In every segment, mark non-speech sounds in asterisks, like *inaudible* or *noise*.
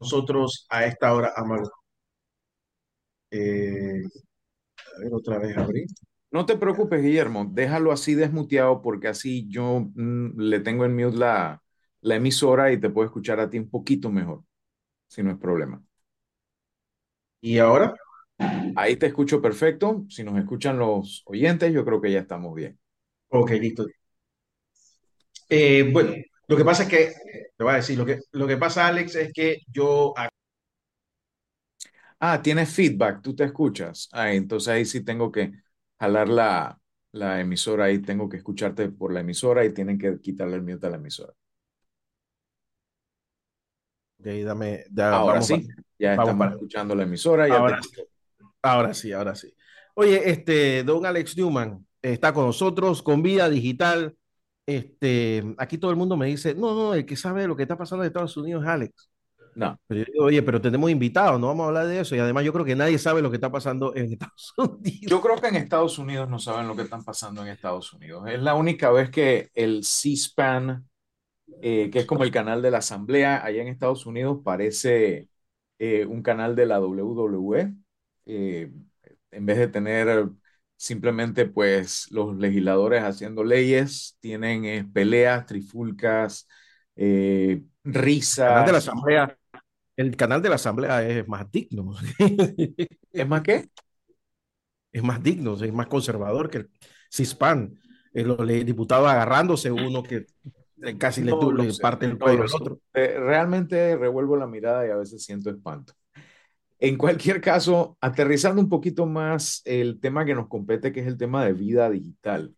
nosotros a esta hora, Amado. Eh, a ver, otra vez abrir. No te preocupes, Guillermo, déjalo así desmuteado porque así yo mm, le tengo en mute la, la emisora y te puedo escuchar a ti un poquito mejor, si no es problema. ¿Y ahora? Ahí te escucho perfecto. Si nos escuchan los oyentes, yo creo que ya estamos bien. Ok, listo. Eh, bueno, lo que pasa es que, te voy a decir, lo que, lo que pasa, Alex, es que yo Ah, tienes feedback, tú te escuchas. Ah, entonces ahí sí tengo que jalar la, la emisora, ahí tengo que escucharte por la emisora y tienen que quitarle el mute a la emisora. Ok, dame, ya, Ahora sí, para- ya vamos estamos para- escuchando la emisora. Ya Ahora te- sí. Ahora sí, ahora sí. Oye, este, don Alex Newman está con nosotros con Vida Digital. Este, aquí todo el mundo me dice, no, no, el que sabe lo que está pasando en Estados Unidos es Alex. No, Pero yo digo, oye, pero tenemos invitados, no vamos a hablar de eso. Y además yo creo que nadie sabe lo que está pasando en Estados *laughs* Unidos. yo creo que en Estados Unidos no saben lo que están pasando en Estados Unidos. Es la única vez que el C-SPAN, eh, que es como el canal de la Asamblea allá en Estados Unidos, parece eh, un canal de la WWE. eh, en vez de tener simplemente pues los legisladores haciendo leyes, tienen eh, peleas, trifulcas, eh, El canal de la risas. Asamblea, el canal de la Asamblea es más digno. *laughs* ¿Es más qué? es más digno, es más conservador que el CISPAN. Eh, los diputados agarrándose uno que casi le, No le parte el cuello lo al otro. Eh, realmente revuelvo la mirada y a veces siento espanto. En cualquier caso, aterrizando un poquito más el tema que nos compete, que es el tema de vida digital.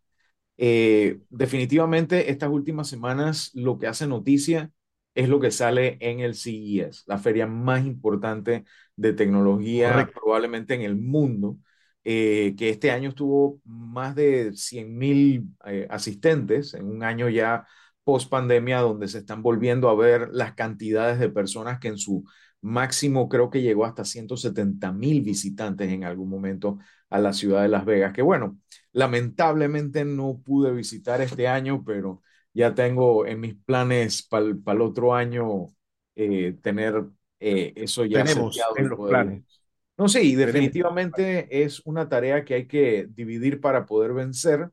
Eh, definitivamente, estas últimas semanas lo que hace noticia es lo que sale en el CES, la feria más importante de tecnología Correcto. probablemente en el mundo, eh, que este año tuvo más de 100 mil eh, asistentes en un año ya post pandemia, donde se están volviendo a ver las cantidades de personas que en su máximo creo que llegó hasta 170 mil visitantes en algún momento a la ciudad de Las Vegas, que bueno, lamentablemente no pude visitar este año, pero ya tengo en mis planes para el otro año eh, tener eh, eso ya Tenemos en los poder planes. No Tenemos. definitivamente es una tarea que hay que dividir para poder vencer,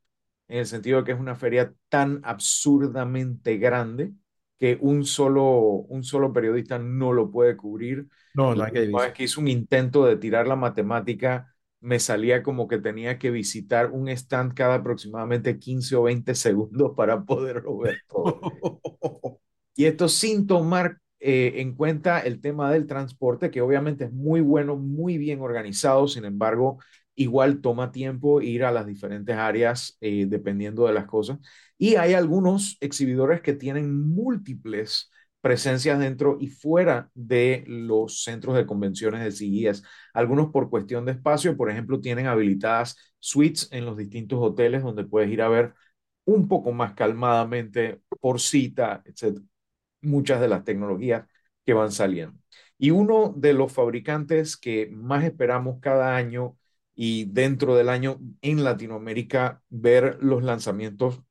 en el sentido de que es una feria tan absurdamente grande que un solo, un solo periodista no lo puede cubrir. No, La que vez que hice un intento de tirar la matemática, me salía como que tenía que visitar un stand cada aproximadamente 15 o 20 segundos para poderlo ver todo. *laughs* Y esto sin tomar eh, en cuenta el tema del transporte, que obviamente es muy bueno, muy bien organizado, sin embargo, igual toma tiempo ir a las diferentes áreas eh, dependiendo de las cosas. Y hay algunos exhibidores que tienen múltiples presencias dentro y fuera de los centros de convenciones de CES. Algunos por cuestión de espacio, por ejemplo, tienen habilitadas suites en los distintos hoteles donde puedes ir a ver un poco más calmadamente por cita, etc muchas de las tecnologías que van saliendo. Y uno de los fabricantes que más esperamos cada año y dentro del año en Latinoamérica ver los lanzamientos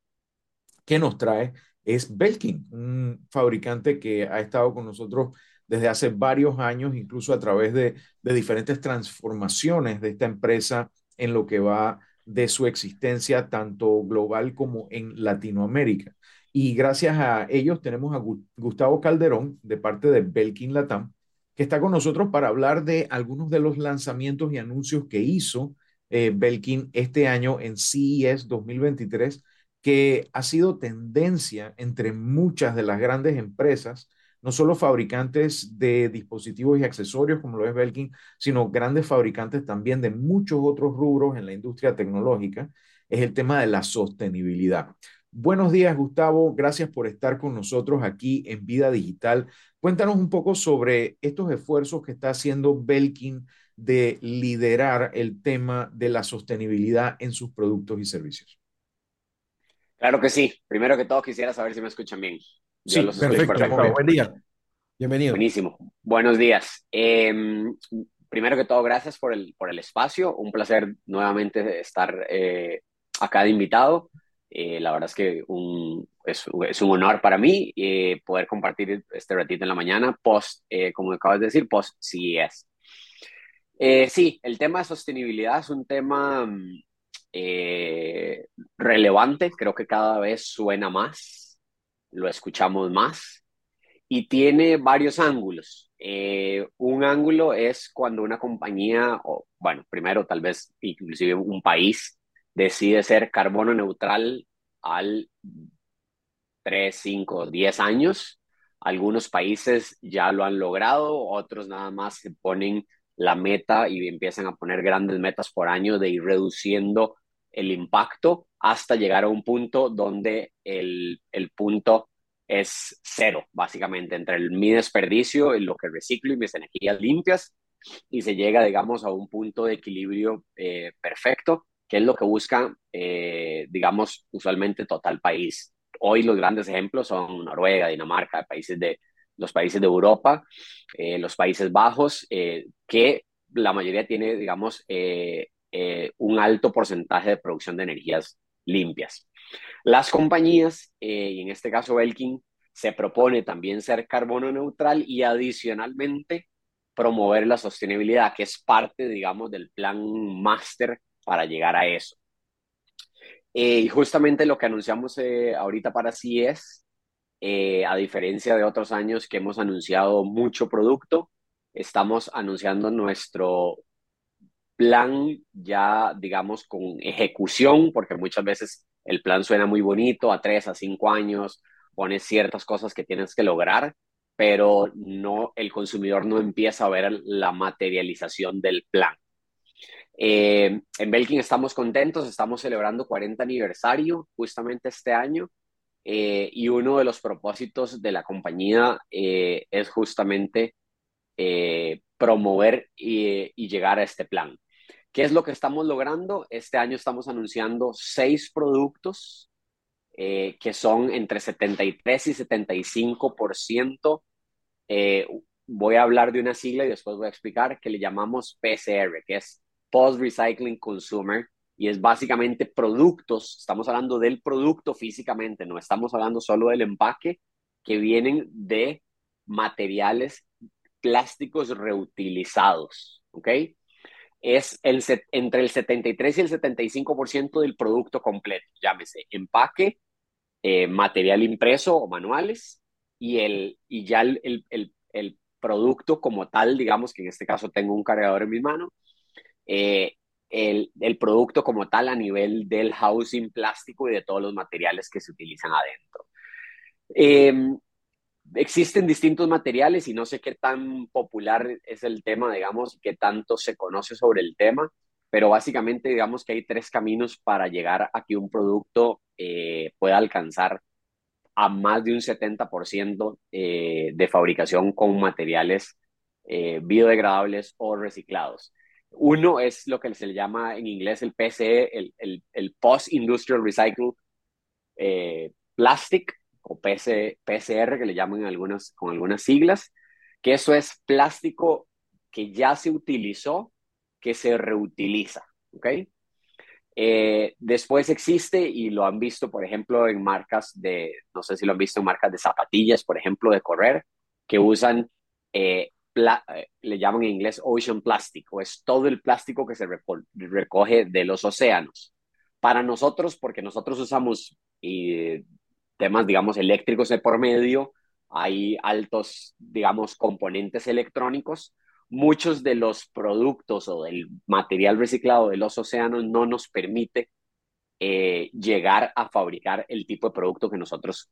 que nos trae es Belkin, un fabricante que ha estado con nosotros desde hace varios años, incluso a través de, de diferentes transformaciones de esta empresa en lo que va de su existencia tanto global como en Latinoamérica. Y gracias a ellos tenemos a Gustavo Calderón de parte de Belkin Latam, que está con nosotros para hablar de algunos de los lanzamientos y anuncios que hizo eh, Belkin este año en CES 2023, que ha sido tendencia entre muchas de las grandes empresas, no solo fabricantes de dispositivos y accesorios como lo es Belkin, sino grandes fabricantes también de muchos otros rubros en la industria tecnológica, es el tema de la sostenibilidad. Buenos días, Gustavo. Gracias por estar con nosotros aquí en Vida Digital. Cuéntanos un poco sobre estos esfuerzos que está haciendo Belkin de liderar el tema de la sostenibilidad en sus productos y servicios. Claro que sí. Primero que todo quisiera saber si me escuchan bien. Sí, los Perfecto, Gustavo. Buen día. Bienvenido. Buenísimo. Buenos días. Eh, primero que todo, gracias por el, por el espacio. Un placer nuevamente estar eh, acá de invitado. Eh, la verdad es que es, un honor para mí eh, poder compartir este ratito en la mañana, post, eh, como acabas de decir, post CES. sí, el tema de sostenibilidad es un tema mm, relevante, creo que cada vez suena más, lo escuchamos más y tiene varios ángulos. un ángulo es cuando una compañía, o bueno, primero tal vez inclusive un país, decide ser carbono neutral al 3, 5, 10 años. Algunos países ya lo han logrado, otros nada más se ponen la meta y empiezan a poner grandes metas por año de ir reduciendo el impacto hasta llegar a un punto donde el, el punto es cero, básicamente, entre el, mi desperdicio, y lo que reciclo y mis energías limpias, y se llega, digamos, a un punto de equilibrio eh, perfecto que es lo que busca, eh, digamos, usualmente total país. Hoy los grandes ejemplos son Noruega, Dinamarca, países de, los países de Europa, eh, los Países Bajos, eh, que la mayoría tiene, digamos, un alto porcentaje de producción de energías limpias. Las compañías, y en este caso Belkin, se propone también ser carbono neutral y adicionalmente promover la sostenibilidad, que es parte, digamos, del plan máster para llegar a eso. Eh, y justamente lo que anunciamos eh, ahorita para CES, eh, a diferencia de otros años que hemos anunciado mucho producto, estamos anunciando nuestro plan ya, digamos, con ejecución, porque muchas veces el plan suena muy bonito, a tres, a cinco años, pones ciertas cosas que tienes que lograr, pero no, el consumidor no empieza a ver la materialización del plan. Eh, en Belkin estamos contentos, estamos celebrando 40 aniversario justamente este año eh, y uno de los propósitos de la compañía eh, es justamente promover y, y, llegar a este plan. ¿Qué es lo que estamos logrando? Este año estamos anunciando seis productos que son entre 73 y 75%. voy a hablar de una sigla y después voy a explicar que le llamamos PCR, que es post-recycling consumer y es básicamente productos, estamos hablando del producto físicamente, no estamos hablando solo del empaque, que vienen de materiales plásticos reutilizados, ¿ok? Es el, entre el 73 y el 75% del producto completo, llámese empaque, eh, material impreso o manuales, y, el, y ya el, el, el producto como tal, digamos que en este caso tengo un cargador en mi mano, eh, el, producto como tal a nivel del housing plástico y de todos los materiales que se utilizan adentro. Eh, existen distintos materiales y no sé qué tan popular es el tema, digamos, qué tanto se conoce sobre el tema, pero básicamente digamos que hay tres caminos para llegar a que un producto eh, pueda alcanzar a más de un 70% eh, de fabricación con materiales eh, biodegradables o reciclados. Uno es lo que se le llama en inglés el PCE, el, el, el Post-Industrial Recycle eh, Plastic, o PC, PCR, que le llaman algunas, con algunas siglas, que eso es plástico que ya se utilizó, que se reutiliza, ¿ok? Eh, después existe, y lo han visto, por ejemplo, en marcas de, no sé si lo han visto en marcas de zapatillas, por ejemplo, de correr, que usan eh, le llaman en inglés ocean plástico, es todo el plástico que se recoge de los océanos. Para nosotros, porque nosotros usamos temas, digamos, eléctricos de por medio, hay altos, digamos, componentes electrónicos, muchos de los productos o del material reciclado de los océanos no nos permite eh, llegar a fabricar el tipo de producto que nosotros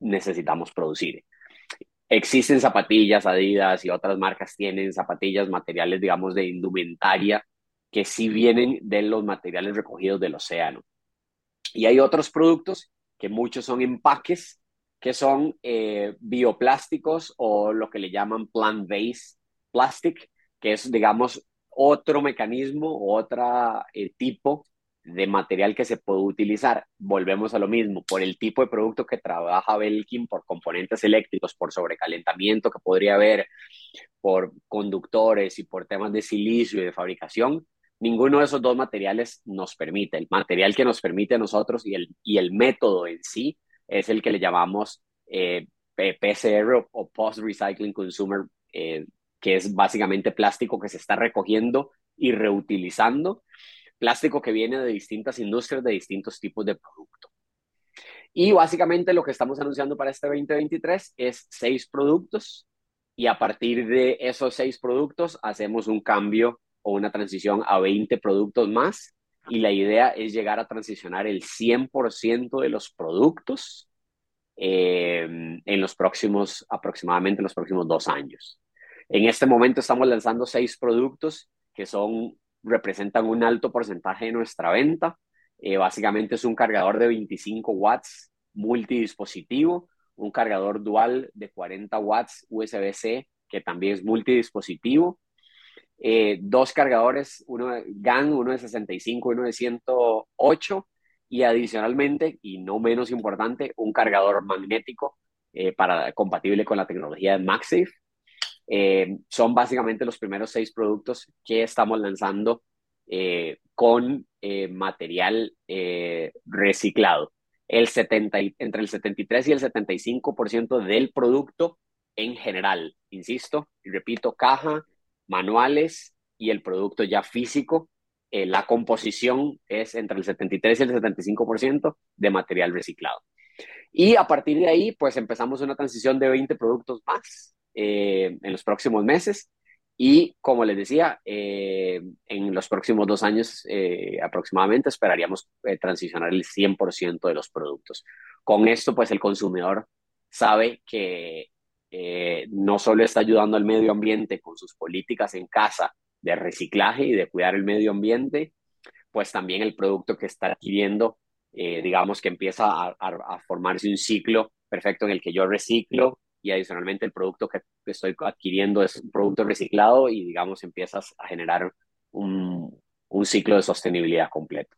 necesitamos producir. Existen zapatillas, Adidas y otras marcas tienen zapatillas, materiales, digamos, de indumentaria que sí vienen de los materiales recogidos del océano. Y hay otros productos que muchos son empaques, que son eh, bioplásticos o lo que le llaman plant-based plastic, que es, digamos, otro mecanismo, otro eh, tipo de material que se puede utilizar. Volvemos a lo mismo, por el tipo de producto que trabaja Belkin, por componentes eléctricos, por sobrecalentamiento que podría haber, por conductores y por temas de silicio y de fabricación, ninguno de esos dos materiales nos permite. El material que nos permite a nosotros y el, y el método en sí es el que le llamamos eh, PCR o Post Recycling Consumer, eh, que es básicamente plástico que se está recogiendo y reutilizando, plástico que viene de distintas industrias, de distintos tipos de producto. Y básicamente lo que estamos anunciando para este 2023 es seis productos y a partir de esos seis productos hacemos un cambio o una transición a 20 productos más y la idea es llegar a transicionar el 100% de los productos eh, en los próximos, aproximadamente en los próximos dos años. En este momento estamos lanzando seis productos que son, representan un alto porcentaje de nuestra venta. Eh, básicamente es un cargador de 25 watts multidispositivo, un cargador dual de 40 watts USB-C que también es multidispositivo, eh, dos cargadores, uno GAN, uno de 65, uno de 108 y adicionalmente, y no menos importante, un cargador magnético eh, para, compatible con la tecnología de MagSafe. Eh, son básicamente los primeros seis productos que estamos lanzando con material reciclado. El 70, entre el 73 y el 75% del producto en general, insisto, y repito, caja, manuales y el producto ya físico, eh, la composición es entre el 73 y el 75% de material reciclado. Y a partir de ahí, pues empezamos una transición de 20 productos más eh, en los próximos meses. Y como les decía, eh, en los próximos dos años aproximadamente esperaríamos transicionar el 100% de los productos. Con esto, pues el consumidor sabe que eh, no solo está ayudando al medio ambiente con sus políticas en casa de reciclaje y de cuidar el medio ambiente, pues también el producto que está adquiriendo, eh, digamos que empieza a, formarse un ciclo perfecto en el que yo reciclo y adicionalmente el producto que, estoy adquiriendo es un producto reciclado y digamos empiezas a generar un, ciclo de sostenibilidad completo.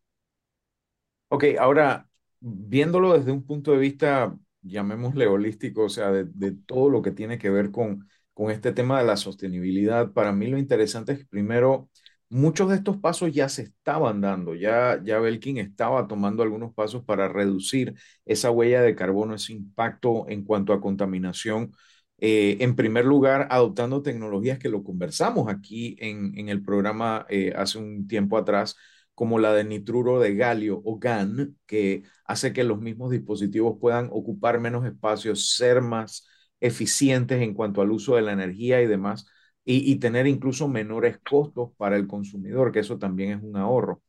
Ok, ahora viéndolo desde un punto de vista llamémosle holístico, o sea, de, todo lo que tiene que ver con, con este tema de la sostenibilidad, para mí lo interesante es que primero, muchos de estos pasos ya se estaban dando, ya, ya Belkin estaba tomando algunos pasos para reducir esa huella de carbono, ese impacto en cuanto a contaminación. Eh, en primer lugar, adoptando tecnologías que lo conversamos aquí en, el programa eh, hace un tiempo atrás, como la de nitruro de galio o GAN, que hace que los mismos dispositivos puedan ocupar menos espacios, ser más eficientes en cuanto al uso de la energía y demás, y, tener incluso menores costos para el consumidor, que eso también es un ahorro.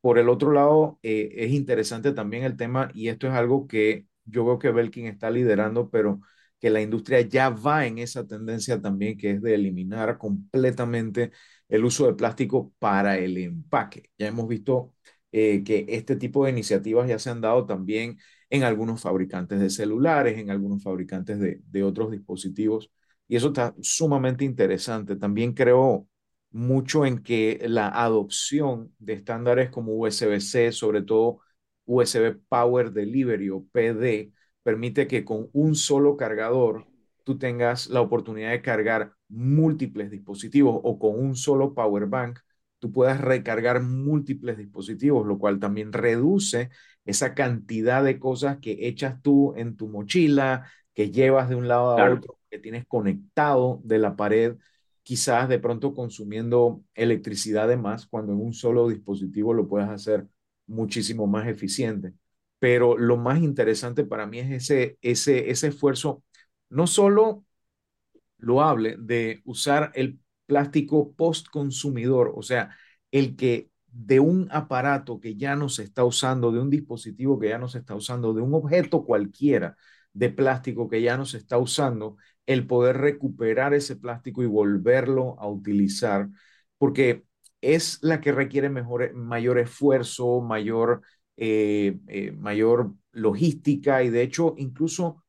Por el otro lado, eh, es interesante también el tema, y esto es algo que yo veo que Belkin está liderando, pero que la industria ya va en esa tendencia también, que es de eliminar completamente el uso de plástico para el empaque. Ya hemos visto eh, que este tipo de iniciativas ya se han dado también en algunos fabricantes de celulares, en algunos fabricantes de, de otros dispositivos, y eso está sumamente interesante. También creo mucho en que la adopción de estándares como USB-C, sobre todo USB Power Delivery o PD, permite que con un solo cargador tú tengas la oportunidad de cargar múltiples dispositivos o con un solo power bank, tú puedas recargar múltiples dispositivos, lo cual también reduce esa cantidad de cosas que echas tú en tu mochila, que llevas de un lado a otro, que tienes conectado de la pared, quizás de pronto consumiendo electricidad de más, cuando en un solo dispositivo lo puedes hacer muchísimo más eficiente. Pero lo más interesante para mí es ese, ese, ese esfuerzo, no solo loable de usar el plástico post-consumidor, o sea, el que de un aparato que ya no se está usando, de un dispositivo que ya no se está usando, de un objeto cualquiera de plástico que ya no se está usando, el poder recuperar ese plástico y volverlo a utilizar, porque es la que requiere mejor, mayor esfuerzo, mayor, eh, eh, mayor logística y de hecho incluso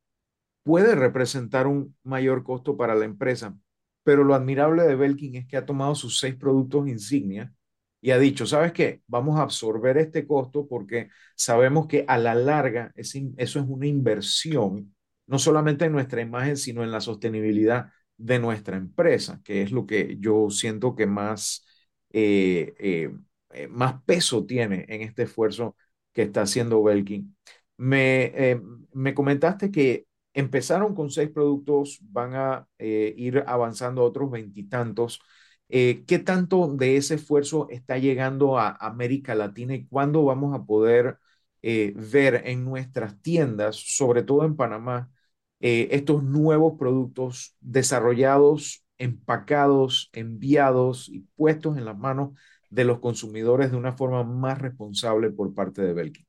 puede representar un mayor costo para la empresa, pero lo admirable de Belkin es que ha tomado sus seis productos insignia y ha dicho, ¿sabes qué? Vamos a absorber este costo porque sabemos que a la larga eso es una inversión, no solamente en nuestra imagen, sino en la sostenibilidad de nuestra empresa, que es lo que yo siento que más eh, eh, eh, más peso tiene en este esfuerzo que está haciendo Belkin. Me, me comentaste que empezaron con seis productos, van a ir avanzando otros veintitantos. ¿Qué tanto de ese esfuerzo está llegando a América Latina y cuándo vamos a poder ver en nuestras tiendas, sobre todo en Panamá, estos nuevos productos desarrollados, empacados, enviados y puestos en las manos de los consumidores de una forma más responsable por parte de Belkin.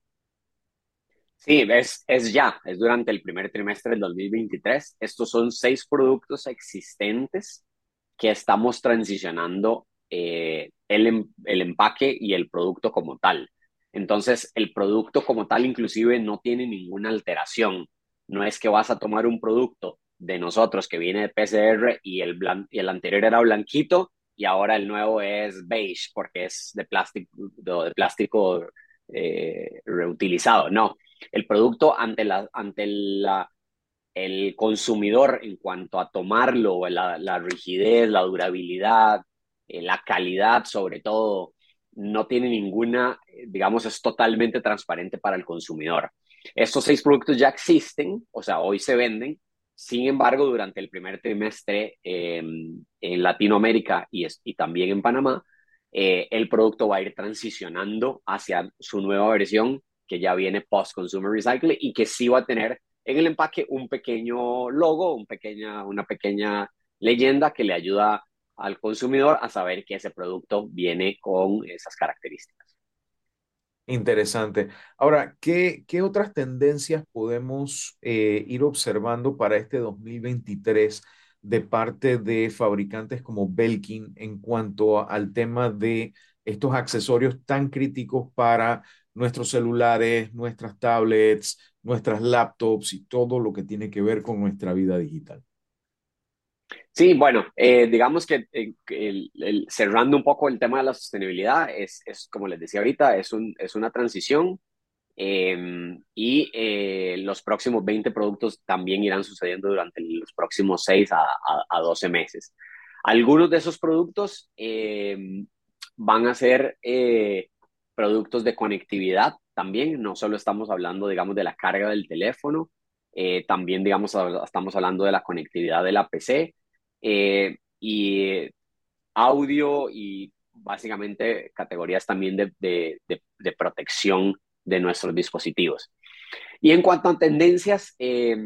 Sí, es, es ya, es durante el primer trimestre del 2023. Estos son seis productos existentes que estamos transicionando eh, el, em, el empaque y el producto como tal. Entonces, el producto como tal inclusive no tiene ninguna alteración. No es que vas a tomar un producto de nosotros que viene de PCR y el, y el anterior era blanquito y ahora el nuevo es beige porque es de plástico, de, plástico eh, reutilizado. No, el producto ante, la, ante la, el consumidor en cuanto a tomarlo, la, la rigidez, la durabilidad, eh, la calidad sobre todo, no tiene ninguna, digamos, es totalmente transparente para el consumidor. Estos seis productos ya existen, o sea, hoy se venden, sin embargo, durante el primer trimestre em, en Latinoamérica y, y, también en Panamá, eh, el producto va a ir transicionando hacia su nueva versión que ya viene post-consumer recycle y que sí va a tener en el empaque un pequeño logo, un pequeña, una pequeña leyenda que le ayuda al consumidor a saber que ese producto viene con esas características. Interesante. Ahora, ¿qué, otras tendencias podemos eh, ir observando para este 2023 de parte de fabricantes como Belkin en cuanto al tema de estos accesorios tan críticos para nuestros celulares, nuestras tablets, nuestras laptops y todo lo que tiene que ver con nuestra vida digital? Sí, bueno, eh, digamos que eh, cerrando un poco el tema de la sostenibilidad, es, es como les decía ahorita, es, un, es una transición em, y eh, los próximos 20 productos también irán sucediendo durante los próximos 6 a, a, 12 meses. Algunos de esos productos em, van a ser productos de conectividad también, no solo estamos hablando, digamos, de la carga del teléfono, también, digamos, estamos hablando de la conectividad de la PC eh, y audio y básicamente categorías también de, de, protección de nuestros dispositivos. Y en cuanto a tendencias, eh,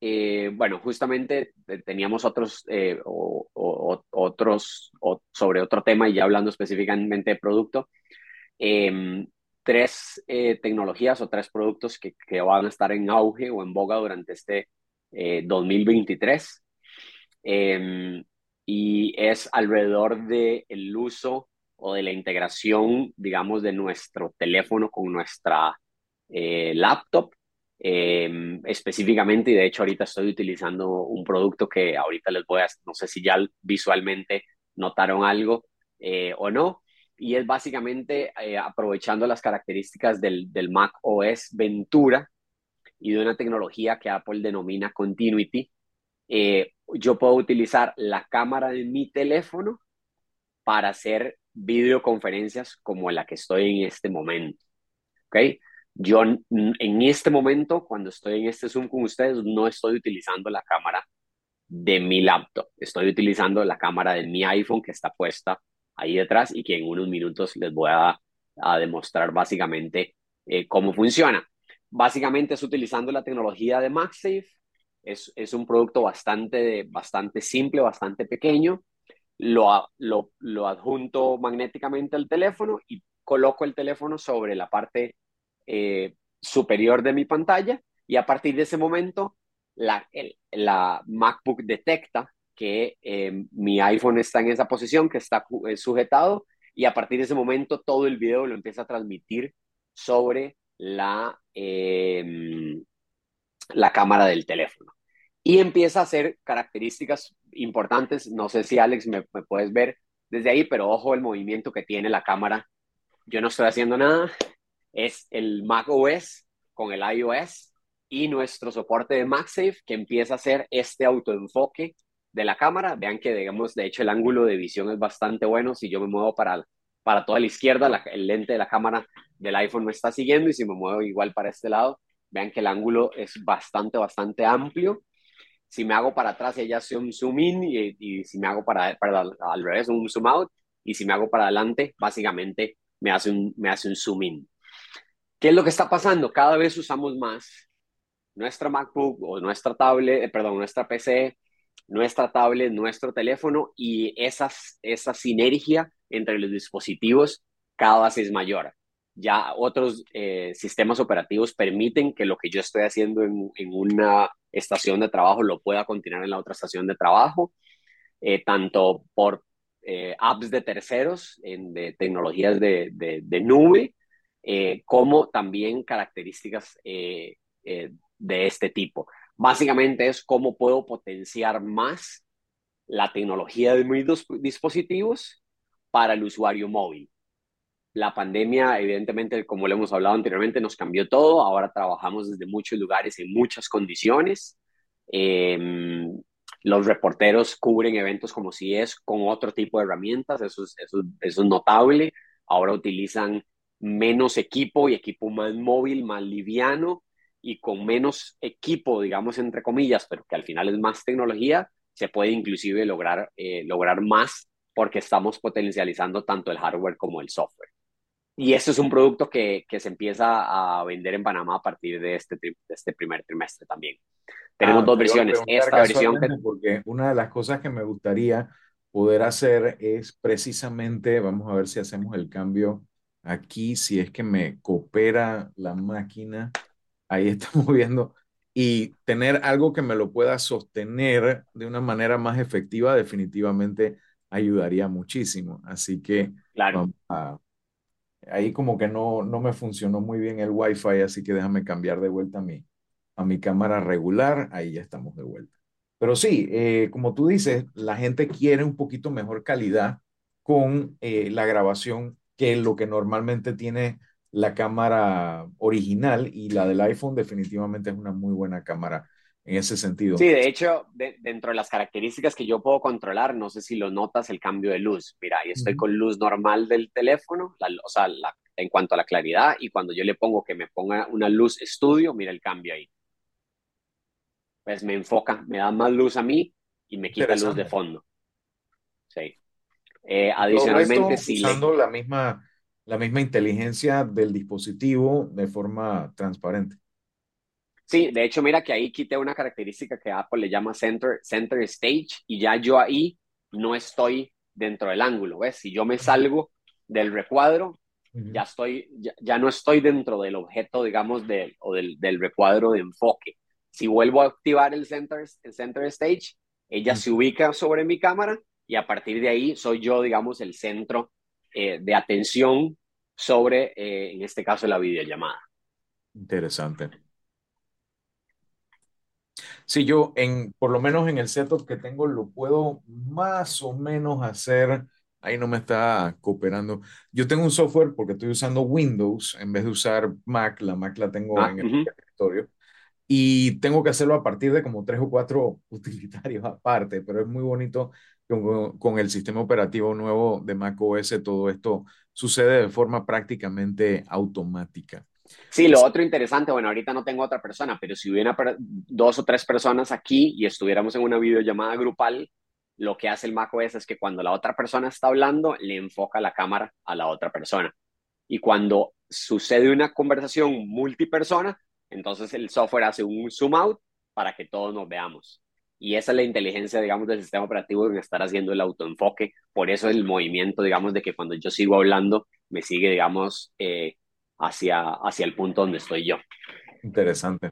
eh, bueno, justamente teníamos otros, o, otros sobre otro tema y ya hablando específicamente de producto, tres tecnologías o tres productos que, que, van a estar en auge o en boga durante este 2023. Em, y es alrededor del el uso o de la integración, digamos, de nuestro teléfono con nuestra eh, laptop. Em, específicamente, y de hecho ahorita estoy utilizando un producto que ahorita les voy a, no sé si ya visualmente notaron algo eh, o no, y es básicamente eh, aprovechando las características del, del Mac OS Ventura y de una tecnología que Apple denomina Continuity, eh, yo puedo utilizar la cámara de mi teléfono para hacer videoconferencias como la que estoy en este momento. ¿Ok? Yo en este momento, cuando estoy en este Zoom con ustedes, no estoy utilizando la cámara de mi laptop. Estoy utilizando la cámara de mi iPhone que está puesta ahí detrás y que en unos minutos les voy a, demostrar básicamente eh, cómo funciona. Básicamente es utilizando la tecnología de MagSafe es, es un producto bastante, bastante simple, bastante pequeño. Lo, lo, adjunto magnéticamente al teléfono y coloco el teléfono sobre la parte eh, superior de mi pantalla y a partir de ese momento la, la MacBook detecta que eh, mi iPhone está en esa posición, que está eh, sujetado y a partir de ese momento todo el video lo empieza a transmitir sobre la, la cámara del teléfono. Y empieza a hacer características importantes. No sé si Alex me, puedes ver desde ahí, pero ojo el movimiento que tiene la cámara. Yo no estoy haciendo nada. Es el Mac OS con el iOS y nuestro soporte de MagSafe que empieza a hacer este autoenfoque de la cámara. Vean que, digamos, de hecho el ángulo de visión es bastante bueno. Si yo me muevo para, para toda la izquierda, el lente de la cámara del iPhone me está siguiendo y si me muevo igual para este lado, vean que el ángulo es bastante, bastante amplio. Si me hago para atrás, ella hace un zoom in y, si me hago para, para, al revés, un zoom out. Y si me hago para adelante, básicamente me hace un, me hace un zoom in. ¿Qué es lo que está pasando? Cada vez usamos más nuestra MacBook o nuestra tablet, eh, perdón, nuestra PC, nuestra tablet, nuestro teléfono y esas, esa sinergia entre los dispositivos cada vez es mayor. Ya otros eh, sistemas operativos permiten que lo que yo estoy haciendo en, en, una estación de trabajo lo pueda continuar en la otra estación de trabajo, eh, tanto por apps de terceros, en, de tecnologías de, de, de nube, como también características de este tipo. Básicamente es cómo puedo potenciar más la tecnología de mis dispositivos para el usuario móvil. La pandemia, evidentemente, como lo hemos hablado anteriormente, nos cambió todo. Ahora trabajamos desde muchos lugares en muchas condiciones. Em, los reporteros cubren eventos como si es con otro tipo de herramientas, eso es, notable. Ahora utilizan menos equipo y equipo más móvil, más liviano, y con menos equipo, digamos, entre comillas, pero que al final es más tecnología, se puede inclusive lograr, eh, lograr más porque estamos potencializando tanto el hardware como el software. Y eso es un producto que, que se empieza a vender en Panamá a partir de este, de este primer trimestre también. Tenemos ah, dos versiones. Esta versión que... Porque una de las cosas que me gustaría poder hacer es precisamente, vamos a ver si hacemos el cambio aquí, si es que me coopera la máquina ahí estamos *laughs* viendo, y tener algo que me lo pueda sostener de una manera más efectiva definitivamente ayudaría muchísimo. Así que claro. Ahí como que no, no me funcionó muy bien el Wi-Fi, así que déjame cambiar de vuelta a mi, a mi cámara regular, ahí ya estamos de vuelta. Pero sí, eh, como tú dices, la gente quiere un poquito mejor calidad con eh, la grabación que lo que normalmente tiene la cámara original y la del iPhone definitivamente es una muy buena cámara en ese sentido. Sí, de hecho, dentro de las características que yo puedo controlar, no sé si lo notas, el cambio de luz. Mira, ahí estoy con luz normal del teléfono, o sea, en cuanto a la claridad, y cuando yo le pongo que me ponga una luz estudio, mira el cambio ahí. Pues me enfoca, me da más luz a mí y me quita luz de fondo. Sí. Eh, adicionalmente, si usando la misma la misma inteligencia del dispositivo de forma transparente. Sí, de hecho, mira que ahí quité una característica que Apple le llama center, center stage y ya yo ahí no estoy dentro del ángulo, ¿ves? Si yo me salgo del recuadro, ya estoy, ya, no estoy dentro del objeto, digamos, de, o del, del, recuadro de enfoque. Si vuelvo a activar el center, el center stage, ella se ubica sobre mi cámara y a partir de ahí soy yo, digamos, el centro eh, de atención sobre, eh, en este caso, la videollamada. Interesante. Sí, yo en, por lo menos en el setup que tengo, lo puedo más o menos hacer. Ahí no me está cooperando. Yo tengo un software porque estoy usando Windows en vez de usar Mac. La Mac la tengo ah, en el escritorio. Y tengo que hacerlo a partir de como tres o cuatro *laughs* utilitarios aparte, pero es muy bonito con, el sistema operativo nuevo de macOS, todo esto sucede de forma prácticamente automática. Sí, lo otro interesante, bueno, ahorita no tengo otra persona, pero si hubiera dos o tres personas aquí y estuviéramos en una videollamada grupal, lo que hace el macOS es que cuando la otra persona está hablando, le enfoca la cámara a la otra persona. Y cuando sucede una conversación multipersona, entonces el software hace un zoom out para que todos nos veamos. Y esa es la inteligencia, digamos, del sistema operativo en estar haciendo el autoenfoque. Por eso el movimiento, digamos, de que cuando yo sigo hablando, me sigue, digamos, eh, hacia, hacia el punto donde estoy yo. Interesante.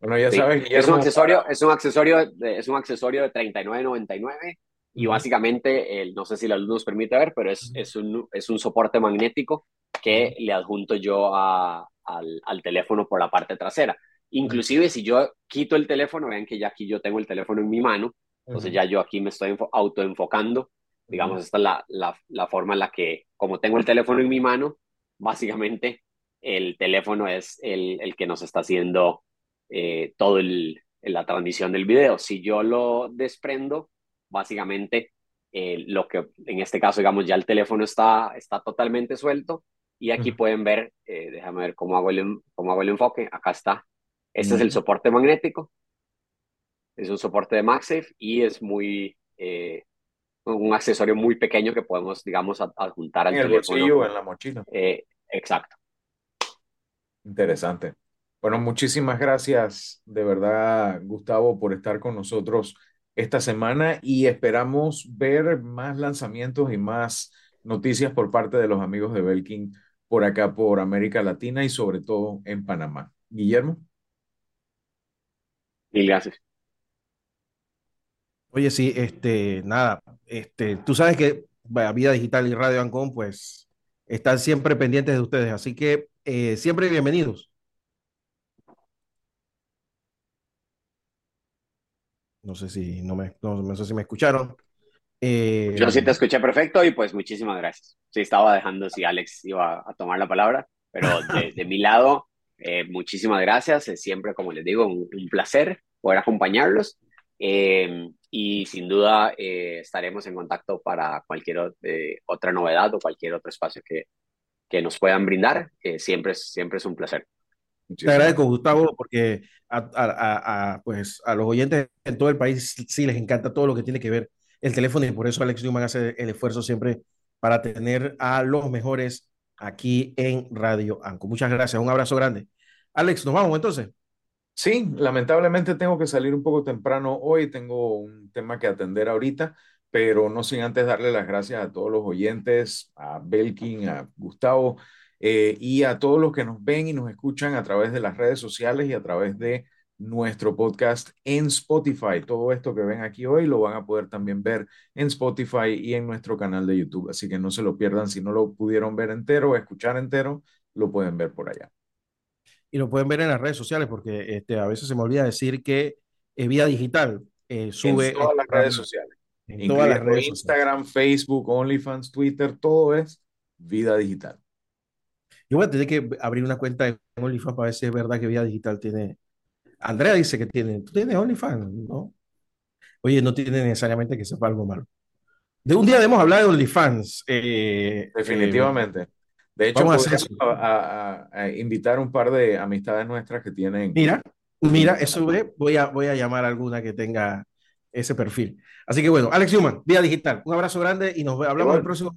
Bueno, ya sabes, es un accesorio, es un accesorio, de, es un accesorio de 39.99 y básicamente, el, no sé si la luz nos permite ver, pero es, es, un, es un soporte magnético que le adjunto yo a, al, al teléfono por la parte trasera. Inclusive si yo quito el teléfono, vean que ya aquí yo tengo el teléfono en mi mano, entonces ya yo aquí me estoy autoenfocando, digamos, esta es la, la, la, forma en la que, como tengo el teléfono en mi mano, básicamente el teléfono es el, el que nos está haciendo eh, todo el, la transmisión del video. Si yo lo desprendo, básicamente eh, lo que en este caso, digamos, ya el teléfono está, está totalmente suelto y aquí pueden ver, eh, déjame ver cómo hago, el, cómo hago el enfoque, acá está. Este es el soporte magnético, es un soporte de MagSafe y es muy, eh, un accesorio muy pequeño que podemos, digamos, adjuntar al en el teléfono. bolsillo o en la mochila. Exacto. Interesante. Bueno, muchísimas gracias de verdad, Gustavo, por estar con nosotros esta semana y esperamos ver más lanzamientos y más noticias por parte de los amigos de Belkin por acá, por América Latina y sobre todo en Panamá. Guillermo. Mil gracias. Oye, sí, este, nada, este, tú sabes que Vida Digital y Radio Ancon, pues, están siempre pendientes de ustedes, así que eh, siempre bienvenidos. No sé si no me, no, sé si me escucharon. Eh, Yo sí te escuché perfecto y pues muchísimas gracias. Sí, estaba dejando si Alex iba a tomar la palabra, pero de, mi lado, eh, muchísimas gracias. Es siempre, como les digo, un, placer poder acompañarlos. Em, y sin duda eh, estaremos en contacto para cualquier otra novedad o cualquier otro espacio que, que nos puedan brindar. siempre, siempre es un placer. Te agradezco, Gustavo, porque a, pues, a los oyentes en todo el país sí les encanta todo lo que tiene que ver el teléfono y por eso Alex Newman hace el esfuerzo siempre para tener a los mejores aquí en Radio Anco. Muchas gracias, un abrazo grande. Alex, ¿nos vamos entonces? Sí, lamentablemente tengo que salir un poco temprano hoy, tengo un tema que atender ahorita, pero no sin antes darle las gracias a todos los oyentes, a Belkin, a Gustavo eh, y a todos los que nos ven y nos escuchan a través de las redes sociales y a través de nuestro podcast en Spotify. Todo esto que ven aquí hoy lo van a poder también ver en Spotify y en nuestro canal de YouTube. Así que no se lo pierdan. Si no lo pudieron ver entero o escuchar entero, lo pueden ver por allá. Y lo pueden ver en las redes sociales porque este, a veces se me olvida decir que es Vía Digital eh, sube... En todas las redes sociales. En todas las redes Instagram, Facebook, OnlyFans, Twitter, todo es Vida Digital. Yo voy a tener que abrir una cuenta de OnlyFans para ver si es verdad que Vía Digital tiene. Andrea dice que tiene. ¿Tú tienes OnlyFans? ¿No? Oye, no tiene necesariamente que sepa algo malo. De un día debemos hablar de OnlyFans. Eh, Definitivamente. De hecho, vamos a, a, invitar un par de amistades nuestras que tienen. Mira, mira, eso voy a, voy a llamar a alguna que tenga ese perfil. Así que bueno, Alex Human, Vía Digital. Un abrazo grande y nos hablamos el próximo